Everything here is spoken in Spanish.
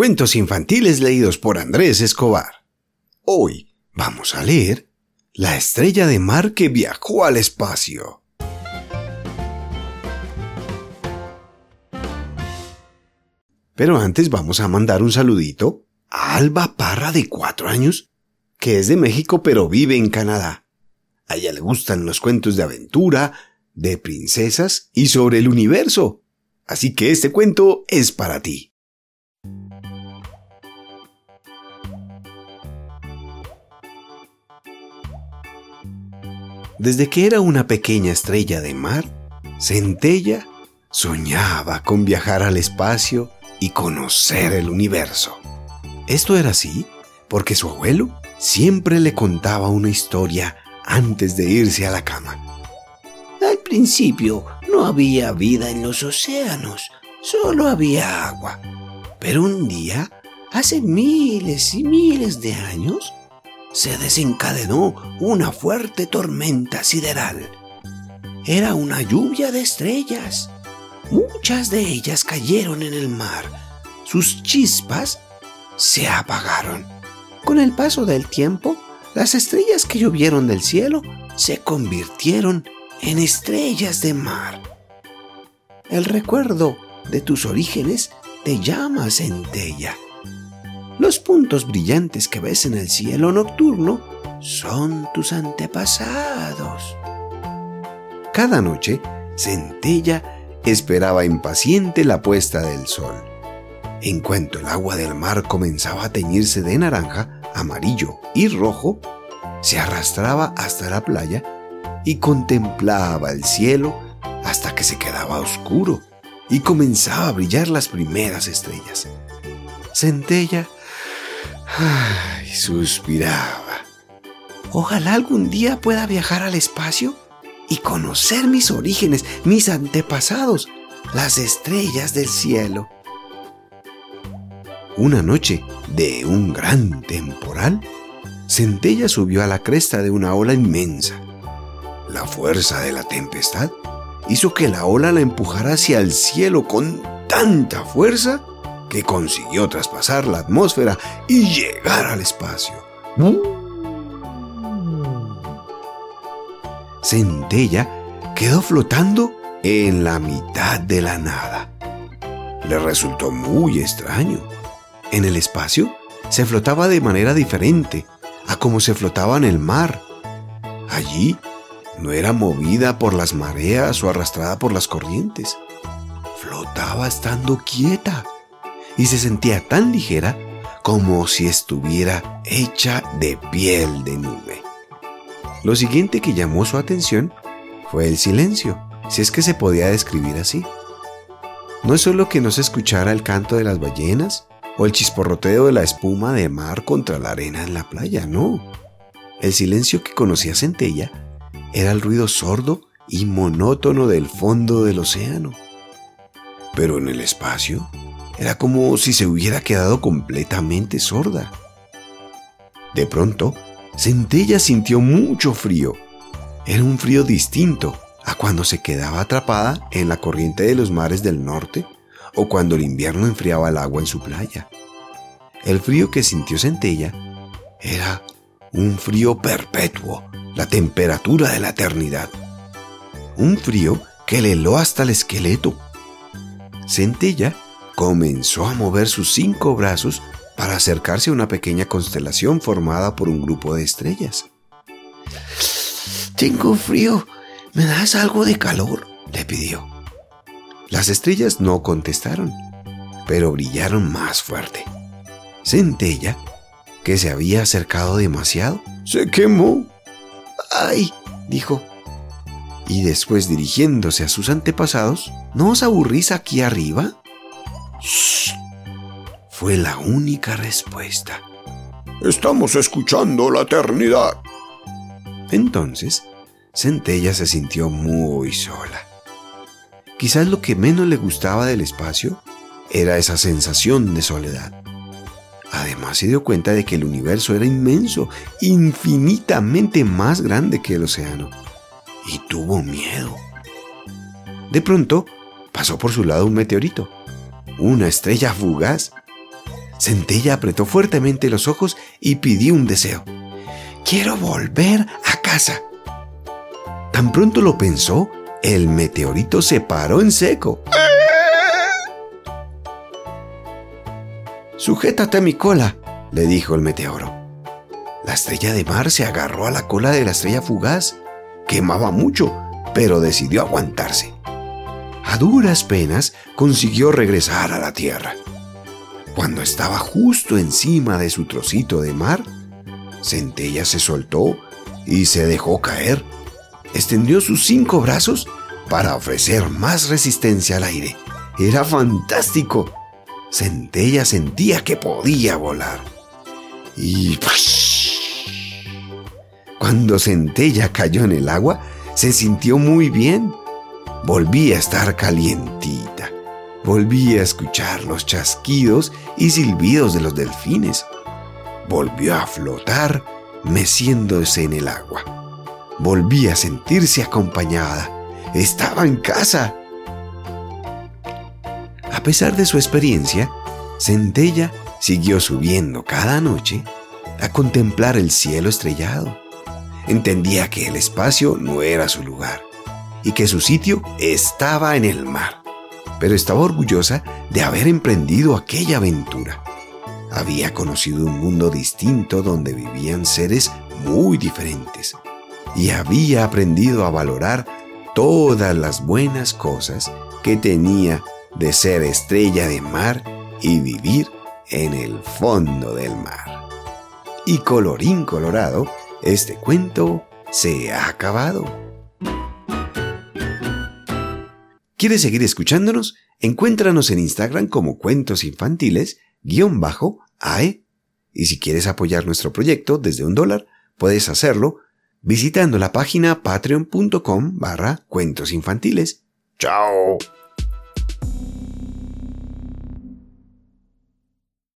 Cuentos infantiles leídos por Andrés Escobar. Hoy vamos a leer La estrella de mar que viajó al espacio. Pero antes vamos a mandar un saludito a Alba Parra de cuatro años, que es de México pero vive en Canadá. A ella le gustan los cuentos de aventura, de princesas y sobre el universo. Así que este cuento es para ti. Desde que era una pequeña estrella de mar, Centella soñaba con viajar al espacio y conocer el universo. Esto era así porque su abuelo siempre le contaba una historia antes de irse a la cama. Al principio no había vida en los océanos, solo había agua. Pero un día, hace miles y miles de años, se desencadenó una fuerte tormenta sideral. Era una lluvia de estrellas. Muchas de ellas cayeron en el mar. Sus chispas se apagaron. Con el paso del tiempo, las estrellas que llovieron del cielo se convirtieron en estrellas de mar. El recuerdo de tus orígenes te llama centella los puntos brillantes que ves en el cielo nocturno son tus antepasados. Cada noche, Centella esperaba impaciente la puesta del sol. En cuanto el agua del mar comenzaba a teñirse de naranja, amarillo y rojo, se arrastraba hasta la playa y contemplaba el cielo hasta que se quedaba oscuro y comenzaba a brillar las primeras estrellas. Centella Ay, suspiraba. Ojalá algún día pueda viajar al espacio y conocer mis orígenes, mis antepasados, las estrellas del cielo. Una noche de un gran temporal, Centella subió a la cresta de una ola inmensa. La fuerza de la tempestad hizo que la ola la empujara hacia el cielo con tanta fuerza que consiguió traspasar la atmósfera y llegar al espacio. Centella quedó flotando en la mitad de la nada. Le resultó muy extraño. En el espacio se flotaba de manera diferente a como se flotaba en el mar. Allí no era movida por las mareas o arrastrada por las corrientes. Flotaba estando quieta y se sentía tan ligera como si estuviera hecha de piel de nube. Lo siguiente que llamó su atención fue el silencio, si es que se podía describir así. No es solo que no se escuchara el canto de las ballenas o el chisporroteo de la espuma de mar contra la arena en la playa, no. El silencio que conocía Centella era el ruido sordo y monótono del fondo del océano. Pero en el espacio era como si se hubiera quedado completamente sorda. De pronto, Centella sintió mucho frío. Era un frío distinto a cuando se quedaba atrapada en la corriente de los mares del norte o cuando el invierno enfriaba el agua en su playa. El frío que sintió Centella era un frío perpetuo, la temperatura de la eternidad. Un frío que le heló hasta el esqueleto. Centella comenzó a mover sus cinco brazos para acercarse a una pequeña constelación formada por un grupo de estrellas. Tengo frío. ¿Me das algo de calor? le pidió. Las estrellas no contestaron, pero brillaron más fuerte. Centella, que se había acercado demasiado, se quemó. ¡Ay! dijo. Y después dirigiéndose a sus antepasados, ¿no os aburrís aquí arriba? Fue la única respuesta. Estamos escuchando la eternidad. Entonces, Centella se sintió muy sola. Quizás lo que menos le gustaba del espacio era esa sensación de soledad. Además se dio cuenta de que el universo era inmenso, infinitamente más grande que el océano. Y tuvo miedo. De pronto, pasó por su lado un meteorito una estrella fugaz. Centella apretó fuertemente los ojos y pidió un deseo. Quiero volver a casa. Tan pronto lo pensó, el meteorito se paró en seco. Sujétate a mi cola, le dijo el meteoro. La estrella de mar se agarró a la cola de la estrella fugaz. Quemaba mucho, pero decidió aguantarse. A duras penas consiguió regresar a la Tierra. Cuando estaba justo encima de su trocito de mar, Centella se soltó y se dejó caer. Extendió sus cinco brazos para ofrecer más resistencia al aire. Era fantástico. Centella sentía que podía volar. Y cuando Centella cayó en el agua, se sintió muy bien. Volvía a estar calientita. Volvía a escuchar los chasquidos y silbidos de los delfines. Volvió a flotar meciéndose en el agua. Volvía a sentirse acompañada. Estaba en casa. A pesar de su experiencia, Centella siguió subiendo cada noche a contemplar el cielo estrellado. Entendía que el espacio no era su lugar y que su sitio estaba en el mar, pero estaba orgullosa de haber emprendido aquella aventura. Había conocido un mundo distinto donde vivían seres muy diferentes y había aprendido a valorar todas las buenas cosas que tenía de ser estrella de mar y vivir en el fondo del mar. Y colorín colorado, este cuento se ha acabado. ¿Quieres seguir escuchándonos? Encuéntranos en Instagram como Cuentos Infantiles, guion bajo, AE. Y si quieres apoyar nuestro proyecto desde un dólar, puedes hacerlo visitando la página patreon.com barra cuentos infantiles. ¡Chao!